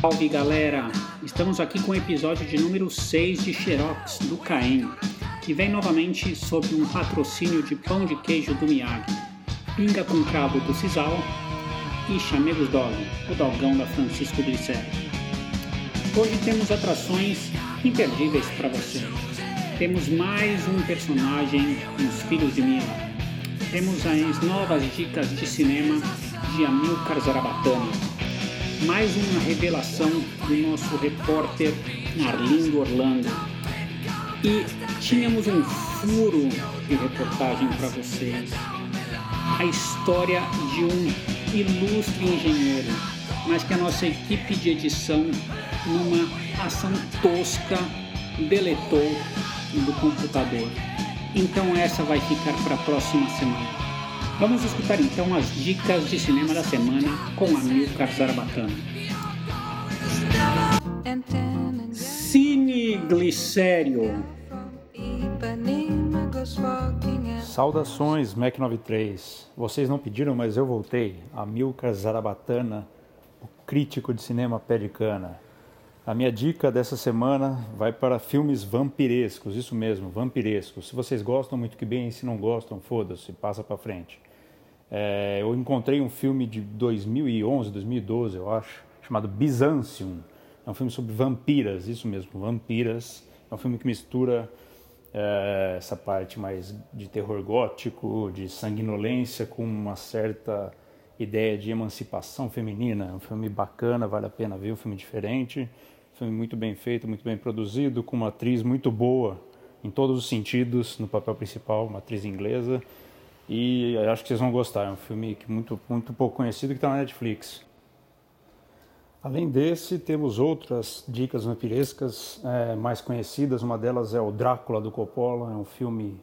Salve galera! Estamos aqui com o episódio de número 6 de Xerox do Caem, que vem novamente sob um patrocínio de pão de queijo do Miyagi, pinga com cravo do Cisal e chamegos dog, o dogão da Francisco Glicério. Hoje temos atrações imperdíveis para você. Temos mais um personagem nos Filhos de Mila. Temos as novas dicas de cinema de Amilcar Zarabatana mais uma revelação do nosso repórter Arlindo Orlando. E tínhamos um furo de reportagem para vocês. A história de um ilustre engenheiro, mas que a nossa equipe de edição, numa ação tosca, deletou do computador. Então essa vai ficar para a próxima semana. Vamos escutar então as dicas de cinema da semana com Amilcar Zarabatana. Cine Glicério. Saudações, Mac 93. Vocês não pediram, mas eu voltei. Amilcar Zarabatana, o crítico de cinema pé de cana. A minha dica dessa semana vai para filmes vampirescos, isso mesmo, vampirescos. Se vocês gostam, muito que bem, se não gostam, foda-se, passa para frente. É, eu encontrei um filme de 2011, 2012, eu acho, chamado Byzantium. É um filme sobre vampiras, isso mesmo, vampiras. É um filme que mistura é, essa parte mais de terror gótico, de sanguinolência, com uma certa ideia de emancipação feminina. É um filme bacana, vale a pena ver, um filme diferente. Um filme muito bem feito, muito bem produzido, com uma atriz muito boa em todos os sentidos no papel principal, uma atriz inglesa. E acho que vocês vão gostar. É um filme muito, muito pouco conhecido que está na Netflix. Além desse, temos outras dicas vampirescas é, mais conhecidas. Uma delas é o Drácula do Coppola. É um filme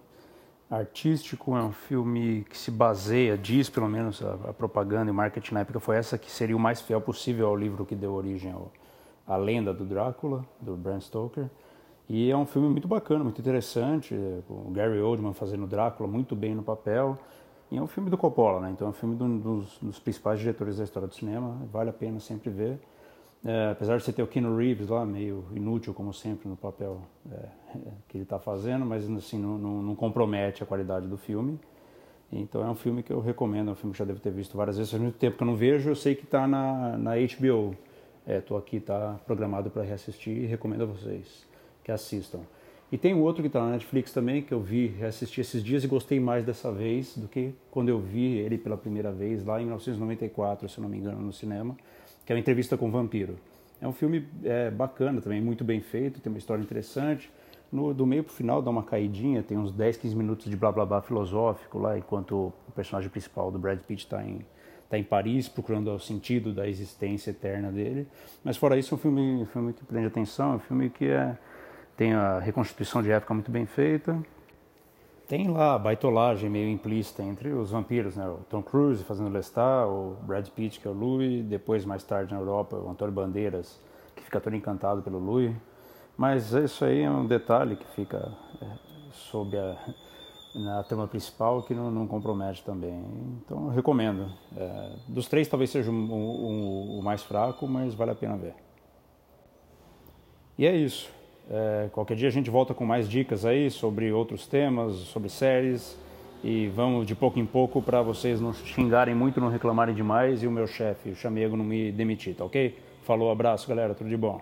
artístico, é um filme que se baseia, diz pelo menos a, a propaganda e marketing na época foi essa, que seria o mais fiel possível ao livro que deu origem ao, à lenda do Drácula, do Bram Stoker. E é um filme muito bacana, muito interessante, o Gary Oldman fazendo Drácula muito bem no papel. E é um filme do Coppola, né? Então é um filme do, dos, dos, principais diretores da história do cinema, vale a pena sempre ver. É, apesar de você ter o Keanu Reeves lá, meio inútil como sempre no papel é, que ele está fazendo, mas assim, não, não, não, compromete a qualidade do filme. Então é um filme que eu recomendo, é um filme que já devo ter visto várias vezes, faz muito tempo que eu não vejo, eu sei que está na, na HBO. Estou é, aqui, está programado para reassistir e recomendo a vocês que assistam. E tem um outro que está na Netflix também, que eu vi, assisti esses dias e gostei mais dessa vez do que quando eu vi ele pela primeira vez, lá em 1994, se não me engano, no cinema, que é uma entrevista com o vampiro. É um filme é, bacana também, muito bem feito, tem uma história interessante. No, do meio para o final dá uma caidinha, tem uns 10, 15 minutos de blá blá blá filosófico lá, enquanto o personagem principal do Brad Pitt está em, tá em Paris procurando o sentido da existência eterna dele. Mas fora isso, é um filme, um filme que prende atenção, é um filme que é tem a reconstituição de época muito bem feita. Tem lá a baitolagem meio implícita entre os vampiros, né? O Tom Cruise fazendo Lestat, o Brad Pitt, que é o Louis, depois mais tarde na Europa, o Antônio Bandeiras, que fica todo encantado pelo Louis. Mas isso aí é um detalhe que fica é, sob a, na trama principal que não, não, compromete também. Então recomendo. É, dos três talvez seja o mais fraco, mas vale a pena ver. E é isso. É, qualquer dia a gente volta com mais dicas aí sobre outros temas, sobre séries. E vamos de pouco em pouco para vocês não xingarem muito, não reclamarem demais e o meu chefe, o Chamego, não me demitir, tá ok? Falou, abraço, galera, tudo de bom.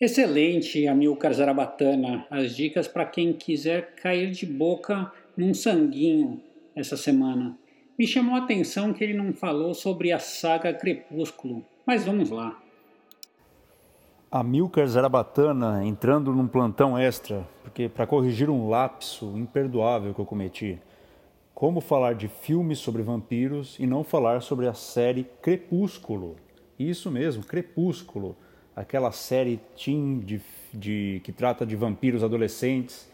Excelente, Amilcar Zarabatana. As dicas para quem quiser cair de boca num sanguinho essa semana. Me chamou a atenção que ele não falou sobre a saga Crepúsculo, mas vamos lá. Amilcar Zarabatana entrando num plantão extra, porque para corrigir um lapso imperdoável que eu cometi. Como falar de filmes sobre vampiros e não falar sobre a série Crepúsculo? Isso mesmo, Crepúsculo, aquela série teen de, de, que trata de vampiros adolescentes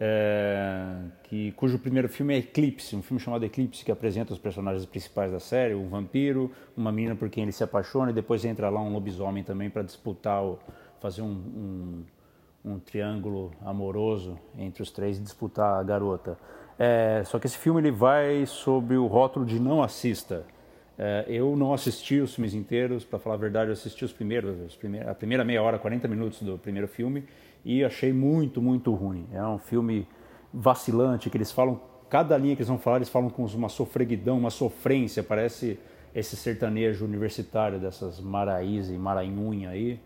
é, que, cujo primeiro filme é Eclipse, um filme chamado Eclipse, que apresenta os personagens principais da série, um vampiro, uma menina por quem ele se apaixona e depois entra lá um lobisomem também para disputar, o, fazer um, um, um, triângulo amoroso entre os três e disputar a garota. É, só que esse filme ele vai sobre o rótulo de não assista. É, eu não assisti os filmes inteiros, para falar a verdade, eu assisti os primeiros, os primeiros, a primeira meia hora, 40 minutos do primeiro filme e achei muito, muito ruim. É um filme vacilante, que eles falam, cada linha que eles vão falar, eles falam com uma sofreguidão, uma sofrência, parece esse sertanejo universitário dessas Maraíza e Maranhunha aí.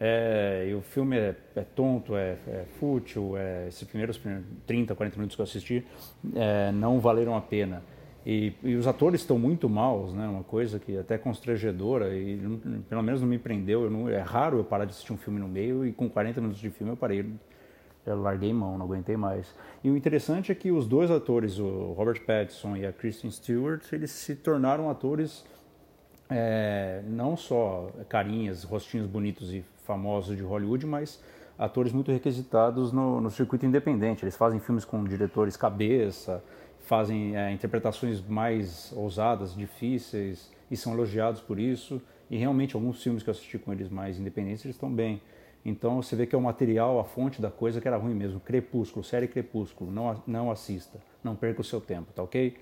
É, e o filme é, é tonto, é, é, fútil, é, esses primeiros 30, 40 minutos que eu assisti é, não valeram a pena. E, e, os atores estão muito maus, né? Uma coisa que é até constrangedora e não, pelo menos não me prendeu. Não, é raro eu parar de assistir um filme no meio e com 40 minutos de filme eu parei, eu larguei mão, não aguentei mais. E o interessante é que os dois atores, o Robert Pattinson e a Kristen Stewart, eles se tornaram atores é, não só carinhas, rostinhos bonitos e famosos de Hollywood, mas atores muito requisitados no, no circuito independente. Eles fazem filmes com diretores cabeça fazem é, interpretações mais ousadas, difíceis e são elogiados por isso. E realmente alguns filmes que eu assisti com eles mais independentes eles estão bem. Então você vê que é o material, a fonte da coisa que era ruim mesmo. Crepúsculo, série Crepúsculo, não, não assista, não perca o seu tempo, tá ok?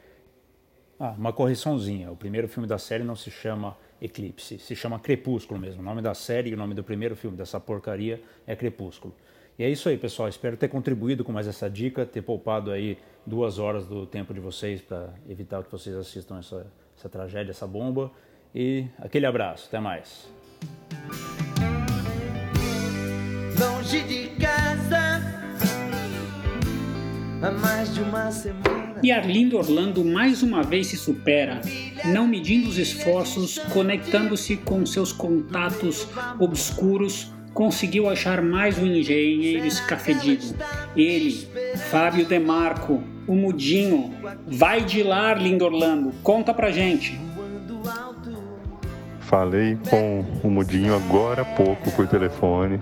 Ah, uma correçãozinha. O primeiro filme da série não se chama Eclipse, se chama Crepúsculo mesmo. O nome da série e o nome do primeiro filme dessa porcaria é Crepúsculo. E é isso aí, pessoal. Espero ter contribuído com mais essa dica, ter poupado aí duas horas do tempo de vocês para evitar que vocês assistam essa, essa tragédia, essa bomba. E aquele abraço, até mais. Longe de casa, há mais de uma semana. E Arlindo Orlando mais uma vez se supera, não medindo os esforços, conectando-se com seus contatos obscuros conseguiu achar mais um engenheiro escafedido. Ele, Fábio Demarco, o Mudinho. Vai de lá, Lindo Orlando. Conta pra gente. Falei com o Mudinho agora há pouco por telefone.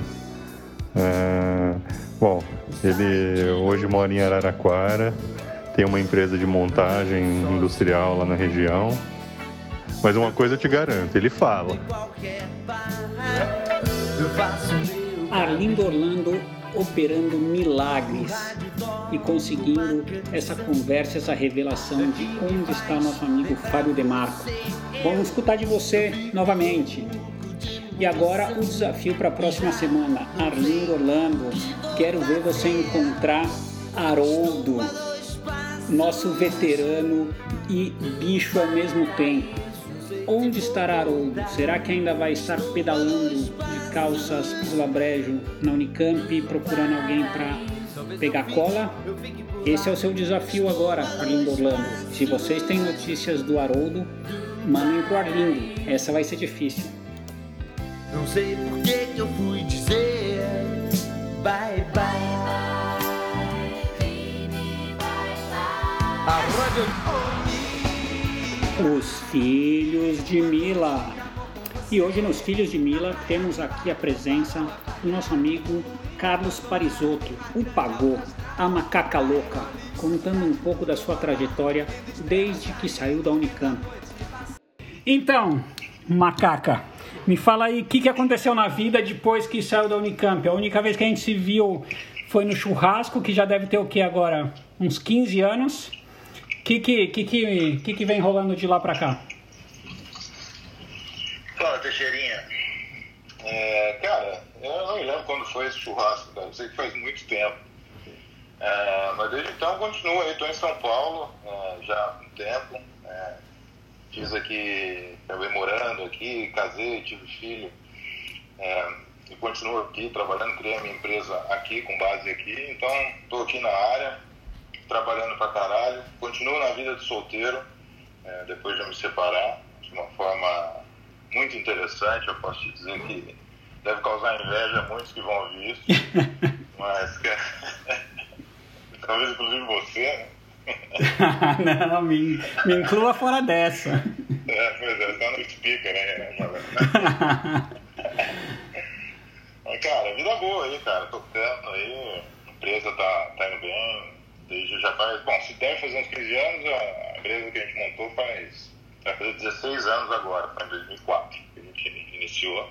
É... Bom, ele hoje mora em Araraquara, tem uma empresa de montagem industrial lá na região. Mas uma coisa eu te garanto, ele fala. Arlindo Orlando operando milagres e conseguindo essa conversa, essa revelação de onde está nosso amigo Fábio Demarco. Vamos escutar de você novamente. E agora o desafio para a próxima semana. Arlindo Orlando, quero ver você encontrar Haroldo, nosso veterano e bicho ao mesmo tempo. Onde estará Haroldo? Será que ainda vai estar pedalando de calças labrejo na Unicamp procurando alguém para pegar cola? Esse é o seu desafio agora, Arlindo Orlando. Se vocês têm notícias do Haroldo, mandem pro Arlindo. Essa vai ser difícil. Não sei por que eu fui dizer bye bye. A rádio os Filhos de Mila. E hoje nos Filhos de Mila temos aqui a presença do nosso amigo Carlos Parisotto, o Pagô, a macaca louca, contando um pouco da sua trajetória desde que saiu da Unicamp. Então, macaca, me fala aí o que, que aconteceu na vida depois que saiu da Unicamp. A única vez que a gente se viu foi no churrasco, que já deve ter o que agora? Uns 15 anos que que, que, que, que vem rolando de lá pra cá? Fala, Teixeirinha. É, cara, eu não me lembro quando foi esse churrasco, cara. Eu sei que faz muito tempo. É, mas desde então continuo aí, estou em São Paulo é, já há um tempo. É, fiz aqui, acabei morando aqui, casei, tive filho. É, e continuo aqui trabalhando, criei a minha empresa aqui, com base aqui. Então, estou aqui na área trabalhando pra caralho, continuo na vida de solteiro, é, depois de me separar, de uma forma muito interessante, eu posso te dizer que deve causar inveja a muitos que vão ouvir isso, mas talvez inclusive você, né? não, me, me inclua fora dessa. É, pois é, só no speaker, né? Mas, cara, vida boa aí, cara, tocando aí, a empresa tá, tá indo bem, Desde já faz, bom, se deve fazer uns 15 anos, a empresa que a gente montou faz, vai fazer 16 anos agora, foi em 2004 que a gente iniciou.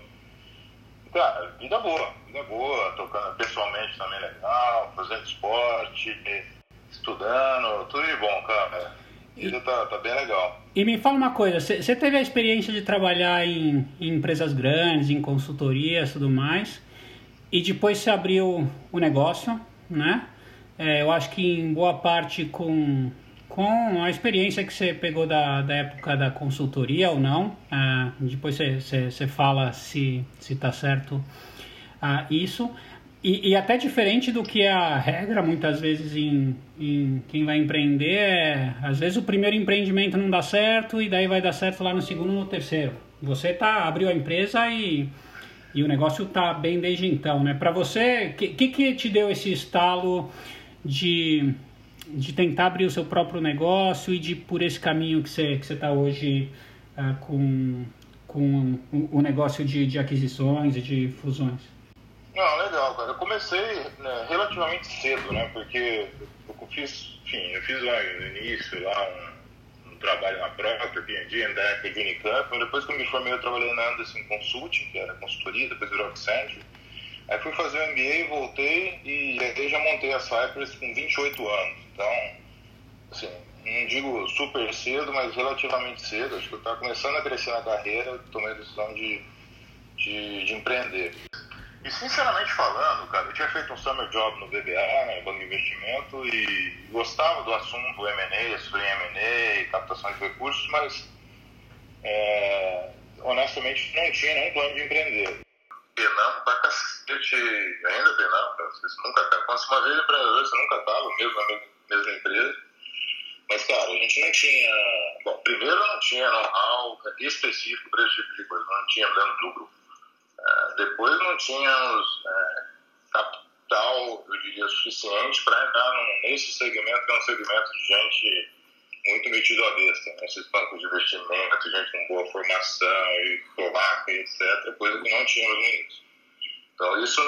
Cara, vida boa, vida boa, tocando pessoalmente também legal, fazendo esporte, estudando, tudo de bom, cara. Vida tá, tá bem legal. E me fala uma coisa, você teve a experiência de trabalhar em, em empresas grandes, em consultorias e tudo mais, e depois você abriu o negócio, né? É, eu acho que em boa parte com, com a experiência que você pegou da, da época da consultoria ou não, ah, depois você fala se está certo ah, isso. E, e, até diferente do que é a regra, muitas vezes, em, em quem vai empreender, é, às vezes o primeiro empreendimento não dá certo e daí vai dar certo lá no segundo no terceiro. Você tá, abriu a empresa e, e o negócio tá bem desde então, né? Para você, que, que, que te deu esse estalo de, de tentar abrir o seu próprio negócio e de por esse caminho que você que está hoje uh, com, com o, o negócio de, de aquisições e de fusões? Não, legal, cara. Eu comecei né, relativamente cedo, né? Porque eu fiz, enfim, eu fiz lá no início lá um, um trabalho na própria P&D, na época de Unicamp. Depois que eu me formei, eu trabalhei na Anderson Consulting, que era consultoria, depois virou Accenture. Aí fui fazer o MBA, voltei e aí já montei a Cypress com 28 anos. Então, assim, não digo super cedo, mas relativamente cedo. Acho que eu estava começando a crescer na carreira, tomei a decisão de, de, de, empreender. E sinceramente falando, cara, eu tinha feito um summer job no BBA, né, Banco de Investimento, e gostava do assunto M&A, estudei M&A, captação de recursos, mas é, honestamente não tinha nenhum plano de empreender penando pra cacete, ainda penando, cara. Você nunca tá. Você uma vez empreendedor, você nunca tava mesmo na mesma empresa. Mas, cara, a gente não tinha. Bom, primeiro não tinha know-how específico para esse tipo de coisa, não tinha dentro do grupo. É, depois não tínhamos é, capital, eu diria, suficiente para entrar num, nesse segmento, que é um segmento de gente muito metido a besta. Né? Esses bancos de investimento, gente com boa formação e polaca, etc. Coisa que não tínhamos no início. Então, isso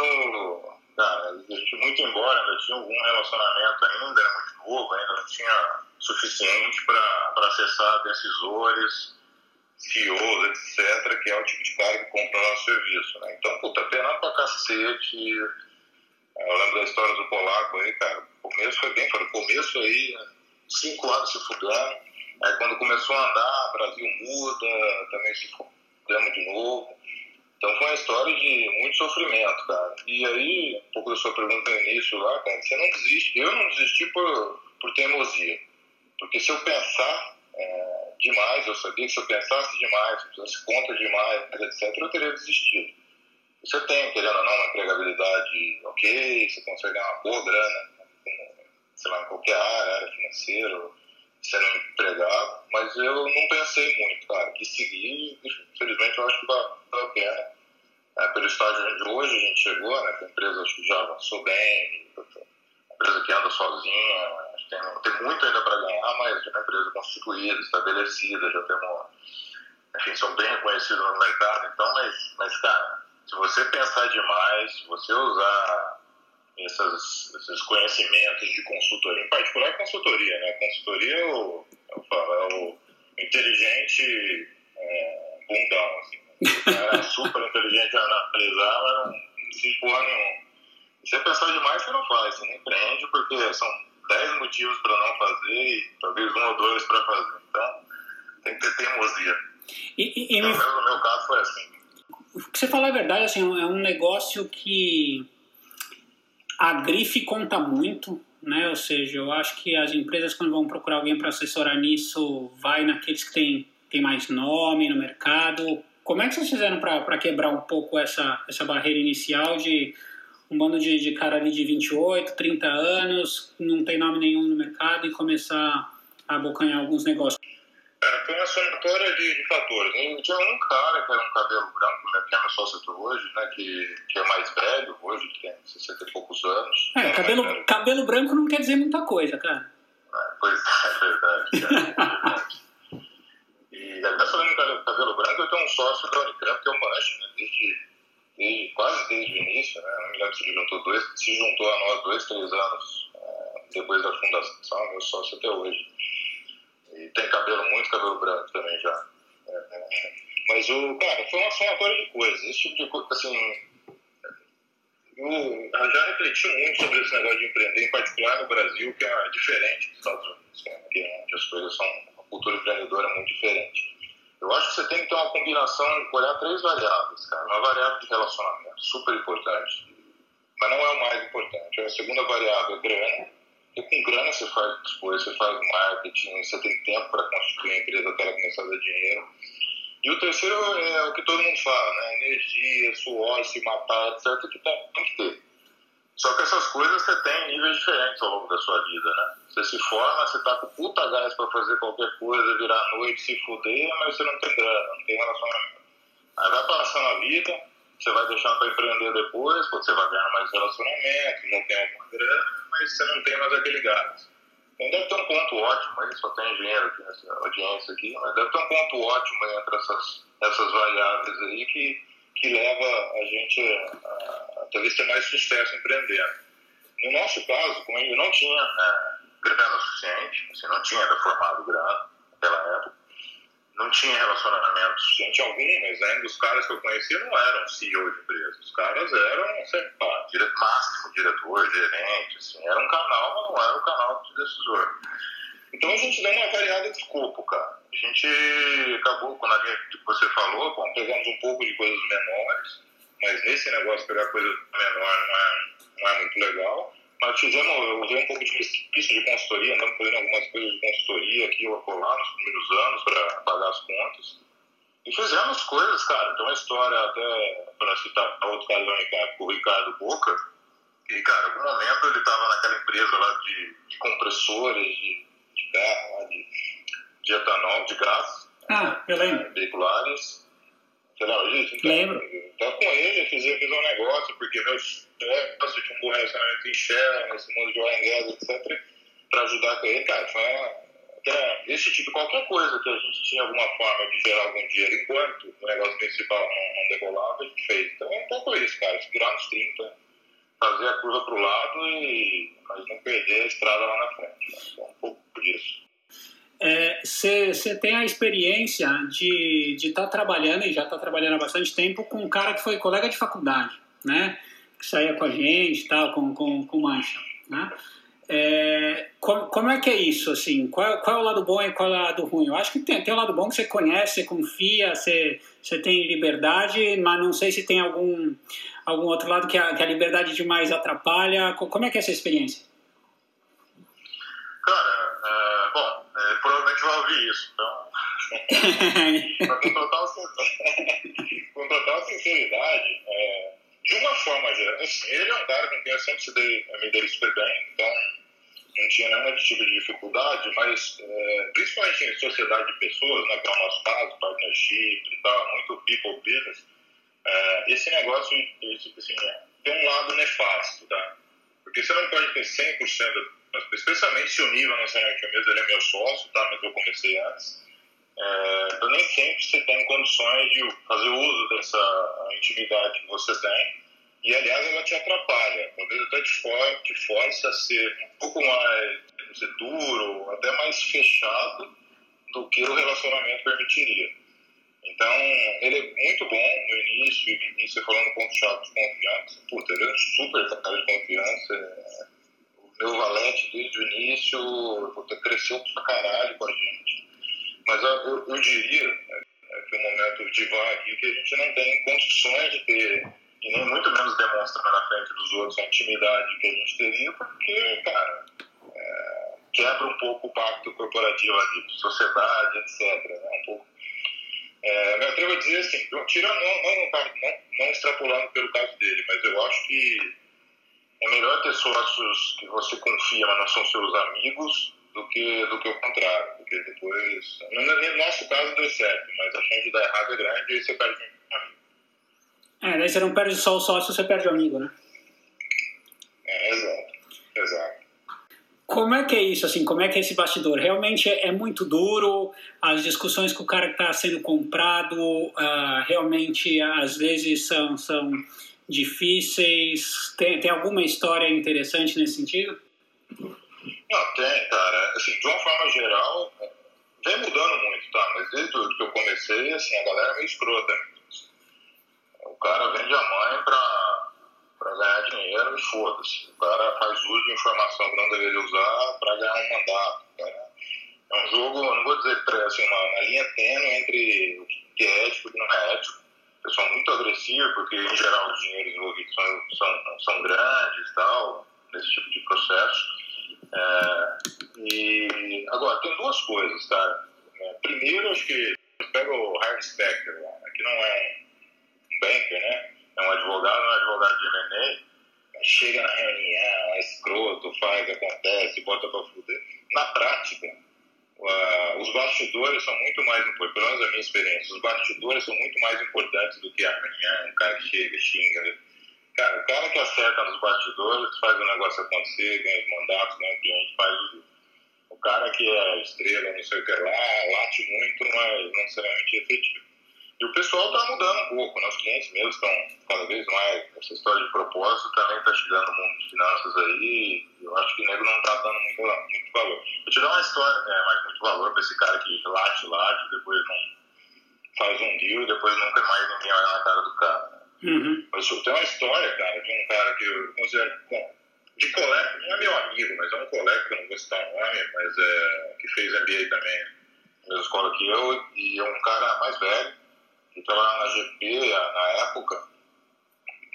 cara, a gente, muito embora ainda tinha algum relacionamento ainda, era muito novo, ainda não tinha suficiente para acessar decisores, CEOs, etc., que é o tipo de cara que compra o nosso serviço. Né? Então, puta, penando pra cacete. Eu lembro da história do polaco aí, cara. O começo foi bem, foi o começo aí, cinco anos se fudendo. Aí quando começou a andar, Brasil muda, também se fudemos de novo. Então foi uma história de muito sofrimento, cara. E aí, um pouco da sua pergunta no início lá, cara, você não desiste. Eu não desisti por, por teimosia. Porque se eu pensar é, demais, eu sabia que se eu pensasse demais, se eu fizesse conta demais, etc., eu teria desistido. Você tem, querendo ou não, uma empregabilidade ok, você consegue ganhar uma boa grana sei lá, em qualquer área, área financeira, sendo empregado, mas eu não pensei muito, cara, que seguir, infelizmente eu acho que valeu a pena. É, pelo estágio onde hoje a gente chegou, né, empresa acho que já avançou bem, a empresa que anda sozinha, tem, tem muito ainda para ganhar, mas é uma empresa constituída, estabelecida, já temos, enfim, são bem reconhecidos no mercado, então, mas, mas cara, se você pensar demais, se você usar essas, esses conhecimentos de consultoria, em particular consultoria, né? Consultoria é o, eu falo, é o inteligente é, bundão, assim. É super inteligente a analisar, mas não se porra nenhum. Se você pensar demais, você não faz, você não empreende, porque são 10 motivos para não fazer e talvez um ou dois para fazer. Então, tem que ter teimosia. E, e, e no meu caso foi assim. O que você fala é verdade, assim, é um negócio que a grife conta muito, né? Ou seja, eu acho que as empresas quando vão procurar alguém para assessorar nisso, vai naqueles que têm, têm mais nome no mercado. Como é que vocês fizeram para quebrar um pouco essa, essa barreira inicial de um bando de, de cara ali de 28, 30 anos, não tem nome nenhum no mercado e começar a abocanhar alguns negócios? Cara, foi uma somatória de, de fatores. Né? Tinha um cara que era um cabelo branco, né, que é meu sócio hoje, né, que, que é mais velho hoje, que tem 60 e poucos anos. É, cabelo, cabelo branco não quer dizer muita coisa, cara. É, pois é, é verdade. É, e até falando em cabelo branco, eu tenho um sócio da Unicamp, que é o Manche, né, desde, desde, quase desde o início, né, não me lembro se juntou dois, se juntou a nós dois, três anos é, depois da fundação, meu sócio até hoje. E tem cabelo, muito cabelo branco também já. É, é. Mas o, cara, foi uma somatória de coisas. Esse tipo de coisa, assim. Eu já refleti muito sobre esse negócio de empreender, em particular no Brasil, que é diferente dos Estados Unidos. Né? que onde as coisas são, a cultura empreendedora é muito diferente. Eu acho que você tem que ter uma combinação, olhar três variáveis, cara. Uma variável de relacionamento, super importante, mas não é o mais importante. A segunda variável é grana, e com grana você faz as coisas, você faz marketing, você tem tempo para construir a empresa até ela começar a dar dinheiro. E o terceiro é o que todo mundo fala, né? Energia, suor, se matar, etc. que tem, tem que ter. Só que essas coisas você tem em níveis diferentes ao longo da sua vida, né? Você se forma, você tá com puta gás para fazer qualquer coisa, virar noite, se fuder, mas você não tem grana, não tem relacionamento. Aí vai passando a vida, você vai deixando para empreender depois, você vai ganhar mais relacionamento, já tem alguma grana, mas você não tem mais aquele gás. Então deve ter um ponto ótimo aí, só tem engenheiro aqui nessa audiência aqui, mas deve ter um ponto ótimo entre essas, essas variáveis aí que, que leva a gente a, a talvez ter mais sucesso empreendendo. No nosso caso, como eu não tinha é, grana suficiente, assim, não tinha ainda formado grana naquela época, não tinha relacionamento suficiente algum, mas ainda os caras que eu conhecia não eram CEO de empresa. Os caras eram, sei lá, dire... máximo diretor, gerente, assim. Era um canal, mas não era o canal de decisor. Então a gente deu uma variada de escopo, cara. A gente acabou, quando a gente, você falou, bom, pegamos um pouco de coisas menores, mas nesse negócio pegar coisa menor não é, não é muito legal. Mas fizemos, eu usei um pouco de resquício de consultoria, andamos fazendo algumas coisas de consultoria aqui ou acolá nos primeiros anos para pagar as contas. E fizemos coisas, cara. Tem uma história até, para citar outro caso o Ricardo Boca. E, cara, em algum momento ele estava naquela empresa lá de, de compressores de, de carro, de, de etanol, de gás. Ah, eu lembro. Veiculares. Você lembra disso? Então, Lembro. Então, com ele, eu fiz, eu fiz um negócio, porque meus sócios tinham um bom relacionamento em Shell, nesse mundo de gas, etc., para ajudar com ele. Cara, foi uma, até esse tipo, qualquer coisa que a gente tinha alguma forma de gerar algum dinheiro enquanto o negócio principal não, não decolava, a gente fez. Então, é um pouco isso, cara. Segurar nos 30, fazer a curva para o lado e mas não perder a estrada lá na frente. Né? Então, um pouco disso você é, tem a experiência de estar tá trabalhando, e já está trabalhando há bastante tempo, com um cara que foi colega de faculdade, né? Que saía com a gente tal, com, com, com Mancha, né? É, como, como, é que é isso, assim? Qual, qual é o lado bom e qual é o lado ruim? Eu acho que tem, tem o lado bom que você conhece, você confia, você, você tem liberdade, mas não sei se tem algum, algum outro lado que a, que a liberdade demais atrapalha. Como é que é essa experiência? Cara, provavelmente vai ouvir isso, então. com, total, com total sinceridade, é, de uma forma geral, assim, ele é um cara com quem eu sempre se dei, me dei super bem, então não tinha nenhum tipo de dificuldade, mas é, principalmente em sociedade de pessoas, né, que é o nosso caso, partnership e tal, muito people business, é, esse negócio esse, assim, tem um lado nefasto, tá? Porque você não pode ter 100% especialmente se o nível não é o mesmo, ele é meu sócio, tá? mas eu comecei antes. É, então nem sempre você tem condições de fazer uso dessa intimidade que você tem. E aliás, ela te atrapalha, talvez até te, for, te force a ser um pouco mais dizer, duro, até mais fechado do que o relacionamento permitiria. Então, ele é muito bom no início, e você falando ponto chato de confiança. Puta, ele é um super cara de confiança meu valente desde o início, cresceu pra caralho com a gente. Mas eu, eu diria, né, que o momento de vai aqui, que a gente não tem condições de ter, e nem muito menos demonstrar na frente dos outros a intimidade que a gente teria, porque, cara, é, quebra um pouco o pacto corporativo ali, sociedade, etc. Né? Um pouco. É, me atrevo a dizer assim, tirando, não, não, não, não extrapolando pelo caso dele, mas eu acho que é melhor ter sócios que você confia, mas não são seus amigos, do que, do que o contrário. Porque depois. No nosso caso deu certo, mas a chance de dar errado é grande e aí você perde um amigo. É, daí você não perde só o sócio, você perde o amigo, né? É, exato. Exato. Como é que é isso, assim, como é que é esse bastidor? Realmente é, é muito duro, as discussões com o cara que está sendo comprado, uh, realmente às vezes são, são difíceis? Tem, tem alguma história interessante nesse sentido? Não, tem, cara. Assim, de uma forma geral, vem mudando muito, tá? Mas desde que eu comecei, assim, a galera é meio escrota. O cara vende a mãe pra, pra ganhar dinheiro e foda-se. O cara faz uso de informação que não deveria usar pra ganhar um mandato. Cara. jogo, não vou dizer assim, uma, uma linha tênue entre o que é ético e o que não é ético. Pessoal muito agressivo, porque em geral os dinheiros envolvidos são, são, são grandes tal, nesse tipo de processo. É, e agora, tem duas coisas, tá? É, primeiro, acho que pega o Harry Specter, que não é um banker, né? É um advogado, é um advogado de M&A, chega na reunião, é escroto, faz, acontece, bota pra fuder. Na prática, uh, os bastidores são muito mais importantes, pelo minha experiência, os bastidores são muito mais importantes do que a um cara que chega, xinga. Cara, o cara que acerta nos bastidores faz o negócio acontecer, ganha os mandatos, ganha o cliente, faz o O cara que é estrela, não sei o que lá, late muito, mas não necessariamente efetivo. E o pessoal está mudando um pouco, né? os clientes mesmo estão cada vez mais. Essa história de propósito também está chegando no mundo de finanças aí. Eu acho que o nego não está dando muito, muito valor. Vou te dar uma história, né, mas muito valor para esse cara que late, late, depois não faz um deal e depois nunca mais ninguém olha na cara do cara. Uhum. Mas eu tenho uma história, cara, de um cara que eu considero. Bom, de colega, não é meu amigo, mas é um colega que eu não vou citar o nome, mas é, que fez MBA também na mesma escola que eu, e é um cara mais velho Fui trabalhar na GP na época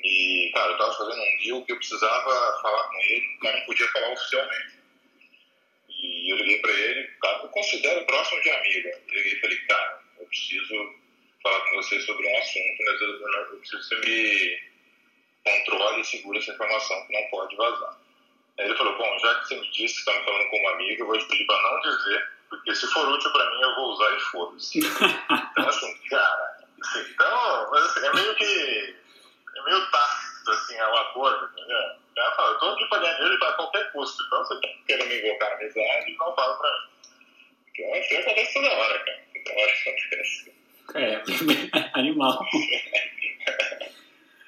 e, cara, eu tava fazendo um deal que eu precisava falar com ele, mas não podia falar oficialmente. E eu liguei para ele, cara, eu considero próximo de amigo. Eu liguei e falei, cara, eu preciso falar com você sobre um assunto, mas eu, eu, eu preciso que você me controle e segure essa informação que não pode vazar. Aí ele falou, bom, já que você me disse que está me falando como amigo, eu vou te pedir para não dizer, porque se for útil para mim, eu vou usar e foda-se. então, assim, cara, então, mas assim, é meio que. É meio tácito, assim, é um acordo, entendeu? O cara fala, eu tô aqui pra ganhar dinheiro a qualquer custo. Então, você quer me invocar na amizade, não fala pra mim. Então, isso acontece toda hora, cara. Toda hora que acontece. É, animal.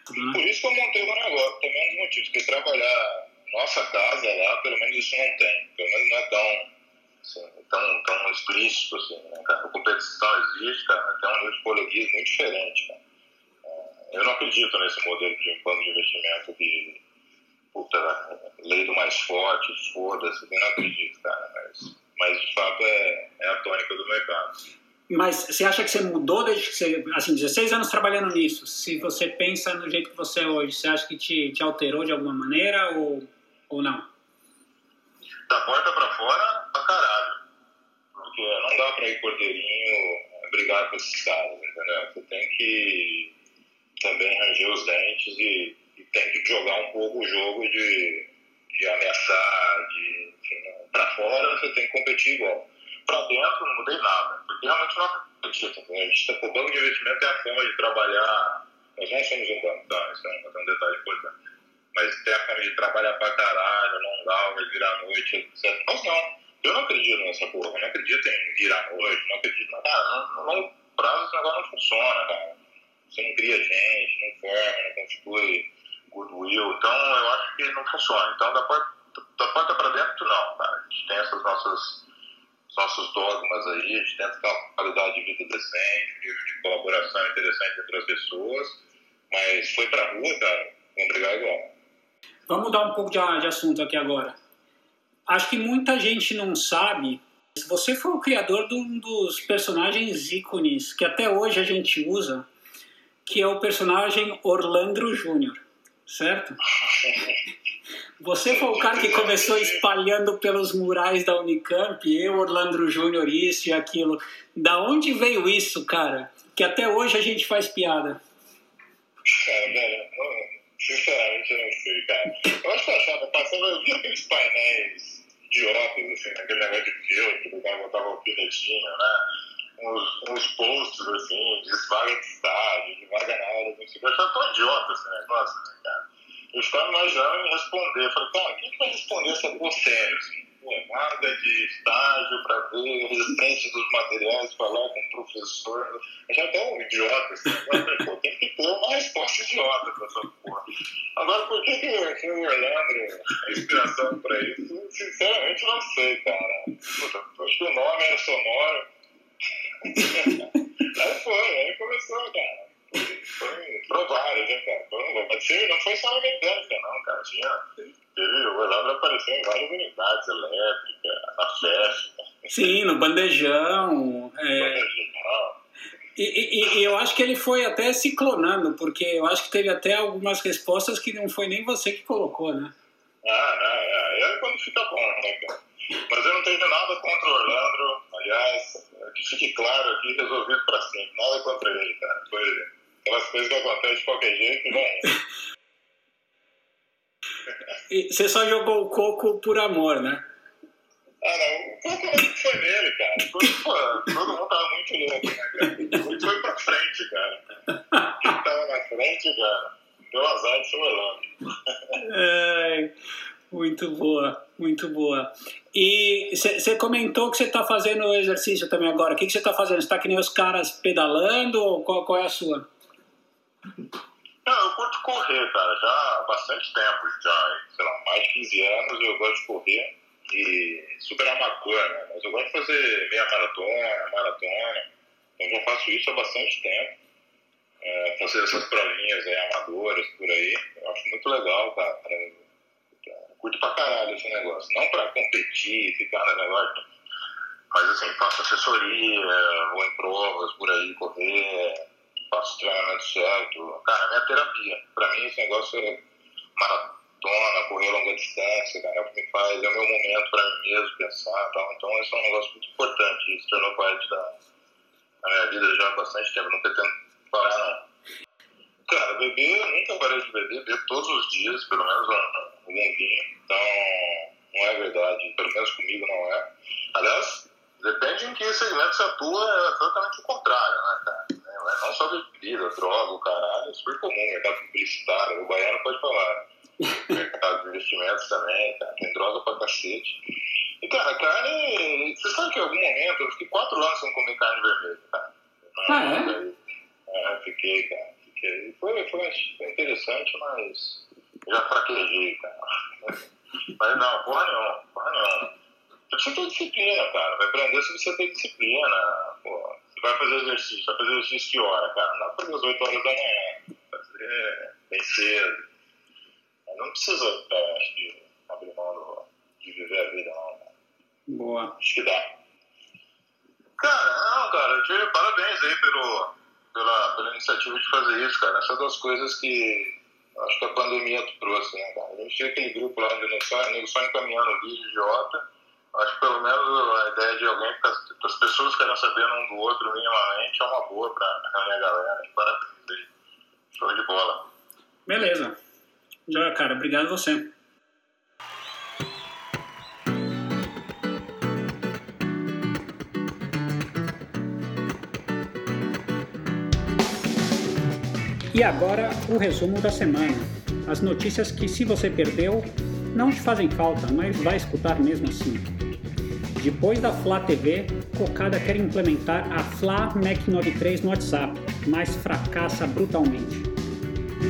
Por isso que eu montei o meu negócio, também é um dos motivos, porque trabalhar nossa casa lá, pelo menos isso não tem. Pelo menos não é tão assim, tão, tão explícito, assim, né, cara? Competição existe, cara, tem um nível de coleguismo muito diferente, cara. É, eu não acredito nesse modelo de plano de investimento de puta, lei do mais forte, foda-se, eu não acredito, cara, mas, mas de fato é, é a tônica do mercado. Mas você acha que você mudou desde que você, assim, 16 anos trabalhando nisso? Se você pensa no jeito que você é hoje, você acha que te, te alterou de alguma maneira ou, ou não? Da porta para fora, pra caralho. Porque não dá pra ir cordeirinho brigar com esses caras, entendeu? Você tem que também ranger os dentes e, e tem que jogar um pouco o jogo de, de ameaçar, de. Enfim, pra fora você tem que competir igual. Pra dentro não mudei nada, porque realmente não acredito. Né? A gente tá, o banco de investimento é a forma de trabalhar. Nós não somos um banco, tá? Isso é é um detalhe importante mas tem a forma de trabalhar pra caralho, não dá, vai virar noite, etc. Não, eu não acredito nessa porra, eu não acredito em virar noite, não acredito na. Cara, no longo prazo esse negócio não funciona, cara. Você não cria gente, não forma, não constitui goodwill, então eu acho que não funciona. Então, da porta, da porta pra dentro, não, cara. A gente tem essas nossas nossos dogmas aí, a gente tenta ter uma qualidade de vida decente, nível de colaboração interessante entre as pessoas, mas foi pra rua, cara, brigar igual. Vamos mudar um pouco de, de assunto aqui agora. Acho que muita gente não sabe. Você foi o criador de um dos personagens ícones que até hoje a gente usa, que é o personagem Orlando Júnior, certo? Você foi o cara que começou espalhando pelos murais da Unicamp, eu, Orlando Júnior, isso e aquilo. Da onde veio isso, cara? Que até hoje a gente faz piada. Cara, Sinceramente, eu não sei, cara. Eu acho que eu achava, passava, eu via aqueles painéis idiotas, assim, naquele negócio de filme, que o cara botava o pinetinho, né? Uns, uns assim, de vaga de estágio, de vaga na aula, assim. Eu achava tão idiota esse negócio, né, cara? Eu ficava imaginando em responder. Eu falei, cara, quem que vai responder essa coisa sério, assim? Vaga de estágio para ver resistência dos materiais, falar com o professor. Eu já tô um idiota, assim, tem que ter uma resposta idiota para essa porra. Agora, por que, que o Orlando, a inspiração para isso? Sinceramente, não sei, cara. Puta, acho que o nome era sonoro. aí foi, aí começou, cara. Foi, foram vários, né, cara? Foram, mas não foi só na mecânica, não, cara. Tinha Teve, o Orlando apareceu em várias unidades elétricas, na festa. Sim, no bandejão. É... Bandejão. E, e, e, eu acho que ele foi até se clonando, porque eu acho que teve até algumas respostas que não foi nem você que colocou, né? Ah, é, é. é quando fica bom, né, cara? Mas eu não tenho nada contra o Orlando. Aliás, que fique claro aqui, resolvido pra sempre. Nada contra ele, cara. Foi aquelas coisas que acontecem de qualquer jeito, né? Você só jogou o coco por amor, né? Ah, não. O coco foi nele, cara. Pô, todo mundo tava muito louco, né, cara? Ele foi pra frente, cara. Quem tava na frente, cara, deu azar de Orlando. É, muito boa, muito boa. E você comentou que você está fazendo exercício também agora. O que você está fazendo? Você está que nem os caras pedalando ou qual, qual é a sua? Não, eu curto correr, cara, já há bastante tempo, já, sei lá, mais de 15 anos eu gosto de correr e super amador, né? Mas eu gosto de fazer meia maratona, maratona, então já faço isso há bastante tempo. É, fazer essas provinhas aí amadoras por aí, eu acho muito legal, cara. Pra, curto pra caralho esse negócio. Não pra competir, ficar no negócio, mas assim, faço assessoria, vou em provas por aí, correr faço treinamento certo. Cara, minha terapia. Pra mim, esse negócio é maratona, correr longa distância, cara, é o que me faz, é o meu momento pra mim mesmo pensar tal. Então, esse é um negócio muito importante. Isso tornou parte da, da minha vida já há bastante tempo. Não pretendo parar, não. Cara, beber, eu nunca parei de beber, bebo todos os dias, pelo menos um, um vinho. Então, não é verdade. Pelo menos comigo não é. Aliás, depende em que segmento você atua, é exatamente o contrário, né, cara? Não só bebida, droga, o caralho, é super comum, mercado publicitário, o baiano pode falar. mercado de investimentos também, cara, tem droga pra cacete. E, cara, carne, você sabe que em algum momento, eu fiquei quatro anos sem comer carne vermelha, cara. Ah, é? É, fiquei, cara, fiquei. Foi, foi, foi interessante, mas já fraquejei, cara. Mas não, porra nenhuma, porra nenhuma. Você precisa ter disciplina, cara. Vai aprender se você tem disciplina, porra vai fazer exercício, vai fazer exercício que hora, cara? Não fazer às 8 horas da manhã, fazer bem cedo. Não precisa, é, acho que, abrir mão de viver a vida, não, cara. Boa. Acho que dá. Cara, não, cara, eu te parabéns aí pelo, pela, pela iniciativa de fazer isso, cara. Essa é das coisas que acho que a pandemia trouxe, né, cara? A gente tinha aquele grupo lá onde nego só, só encaminhando vídeo idiota Acho que pelo menos a ideia de alguém as pessoas querem saber um do outro minimamente é uma boa para reunir a galera. Parabéns aí. Show de bola. Beleza. Já, cara, obrigado você. E agora o resumo da semana. As notícias que, se você perdeu, não te fazem falta, mas vai escutar mesmo assim. Depois da Fla TV, Cocada quer implementar a Fla Mac 93 no WhatsApp, mas fracassa brutalmente.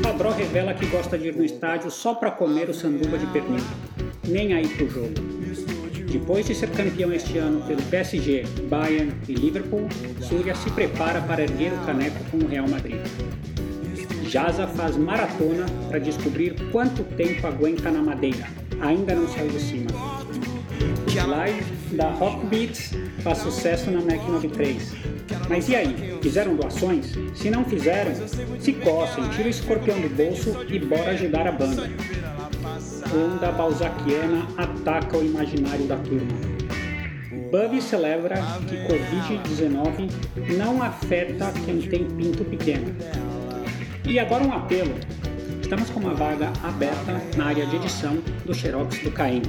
Fabro revela que gosta de ir no estádio só para comer o sanduba de pernil, nem aí pro jogo. Depois de ser campeão este ano pelo PSG, Bayern e Liverpool, Surya se prepara para erguer o caneco com o Real Madrid. Jaza faz maratona para descobrir quanto tempo aguenta na madeira. Ainda não saiu de cima. Live da Rock Beats faz sucesso na Mac 93. Mas e aí, fizeram doações? Se não fizeram, se coçem, tira o escorpião do bolso e bora ajudar a banda. Onda balzaquiana ataca o imaginário da turma. Bubby celebra que Covid-19 não afeta quem tem pinto pequeno. E agora um apelo. Estamos com uma vaga aberta na área de edição do Xerox do Caim.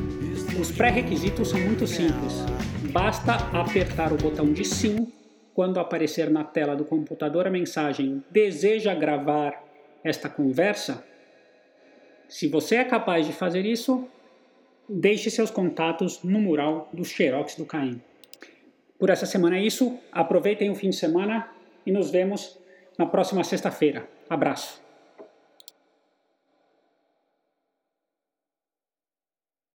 Os pré-requisitos são muito simples. Basta apertar o botão de sim quando aparecer na tela do computador a mensagem deseja gravar esta conversa. Se você é capaz de fazer isso, deixe seus contatos no mural do Xerox do Caim. Por essa semana é isso. Aproveitem o fim de semana e nos vemos na próxima sexta-feira. Abraço.